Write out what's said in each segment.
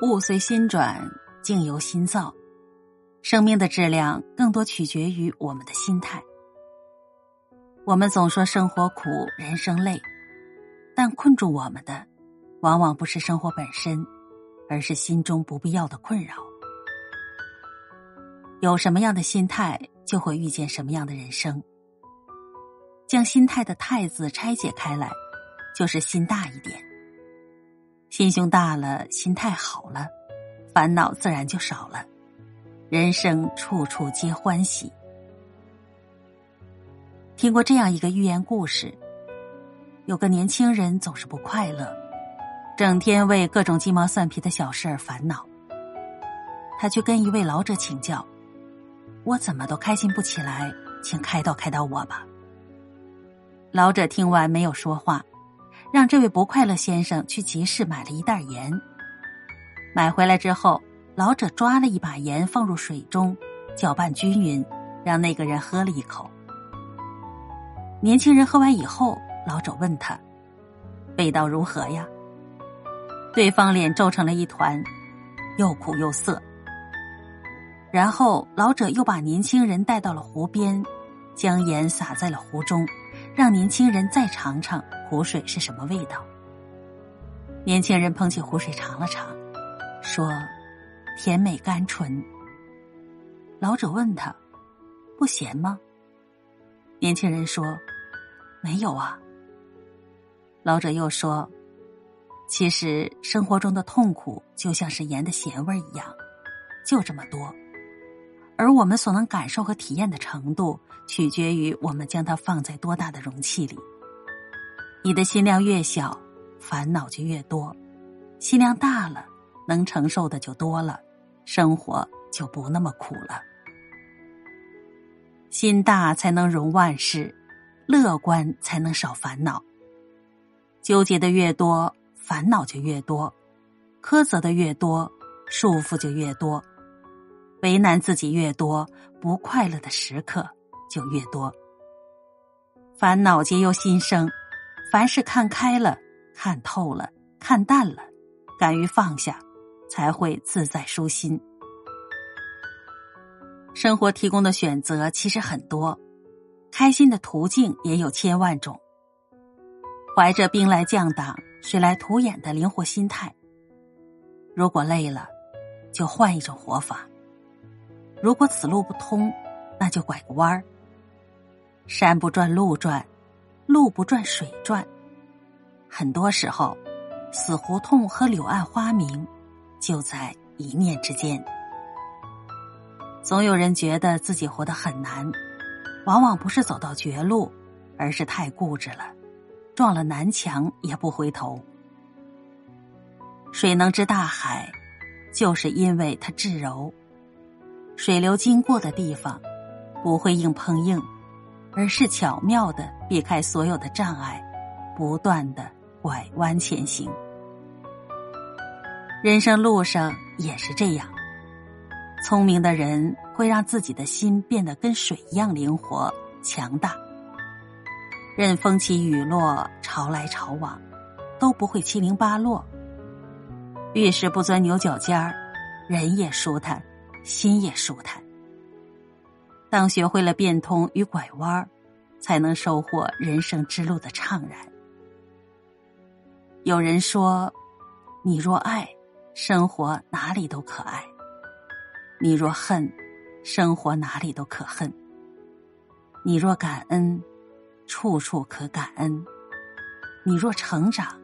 物随心转，境由心造。生命的质量更多取决于我们的心态。我们总说生活苦，人生累，但困住我们的，往往不是生活本身，而是心中不必要的困扰。有什么样的心态，就会遇见什么样的人生。将心态的“态”字拆解开来，就是心大一点。心胸大了，心态好了，烦恼自然就少了，人生处处皆欢喜。听过这样一个寓言故事：有个年轻人总是不快乐，整天为各种鸡毛蒜皮的小事而烦恼。他去跟一位老者请教：“我怎么都开心不起来，请开导开导我吧。”老者听完没有说话。让这位不快乐先生去集市买了一袋盐。买回来之后，老者抓了一把盐放入水中，搅拌均匀，让那个人喝了一口。年轻人喝完以后，老者问他：“味道如何呀？”对方脸皱成了一团，又苦又涩。然后老者又把年轻人带到了湖边，将盐撒在了湖中，让年轻人再尝尝。湖水是什么味道？年轻人捧起湖水尝了尝，说：“甜美甘醇。”老者问他：“不咸吗？”年轻人说：“没有啊。”老者又说：“其实生活中的痛苦就像是盐的咸味一样，就这么多，而我们所能感受和体验的程度，取决于我们将它放在多大的容器里。”你的心量越小，烦恼就越多；心量大了，能承受的就多了，生活就不那么苦了。心大才能容万事，乐观才能少烦恼。纠结的越多，烦恼就越多；苛责的越多，束缚就越多；为难自己越多，不快乐的时刻就越多。烦恼皆由心生。凡事看开了，看透了，看淡了，敢于放下，才会自在舒心。生活提供的选择其实很多，开心的途径也有千万种。怀着兵来将挡，水来土掩的灵活心态，如果累了，就换一种活法；如果此路不通，那就拐个弯儿。山不转路转。路不转水转，很多时候，死胡同和柳暗花明就在一念之间。总有人觉得自己活得很难，往往不是走到绝路，而是太固执了，撞了南墙也不回头。水能知大海，就是因为它至柔。水流经过的地方，不会硬碰硬。而是巧妙的避开所有的障碍，不断的拐弯前行。人生路上也是这样，聪明的人会让自己的心变得跟水一样灵活强大，任风起雨落、潮来潮往，都不会七零八落。遇事不钻牛角尖儿，人也舒坦，心也舒坦。当学会了变通与拐弯儿才能收获人生之路的畅然。有人说：“你若爱，生活哪里都可爱；你若恨，生活哪里都可恨；你若感恩，处处可感恩；你若成长，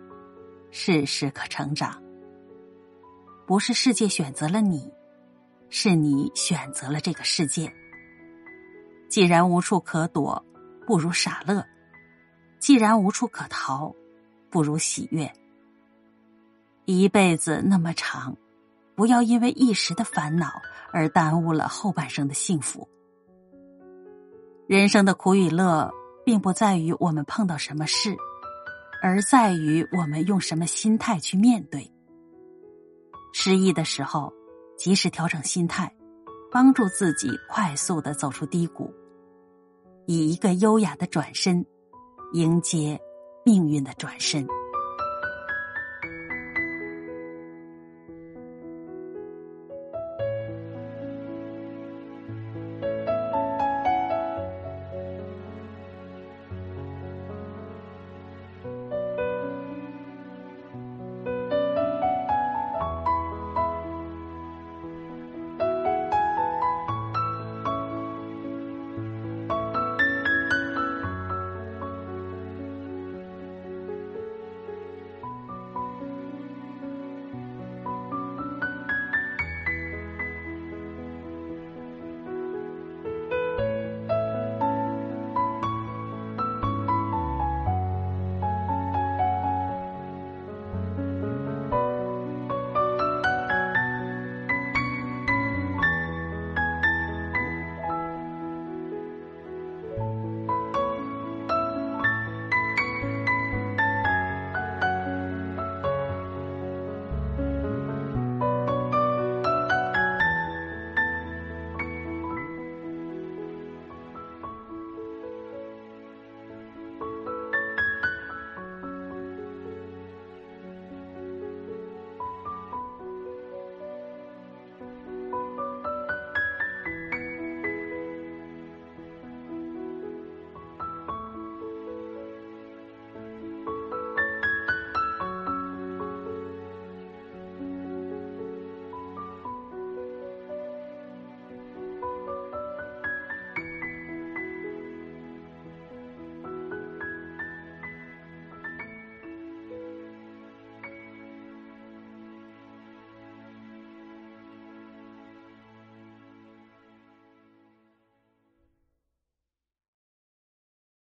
事事可成长。不是世界选择了你，是你选择了这个世界。”既然无处可躲，不如傻乐；既然无处可逃，不如喜悦。一辈子那么长，不要因为一时的烦恼而耽误了后半生的幸福。人生的苦与乐，并不在于我们碰到什么事，而在于我们用什么心态去面对。失意的时候，及时调整心态，帮助自己快速的走出低谷。以一个优雅的转身，迎接命运的转身。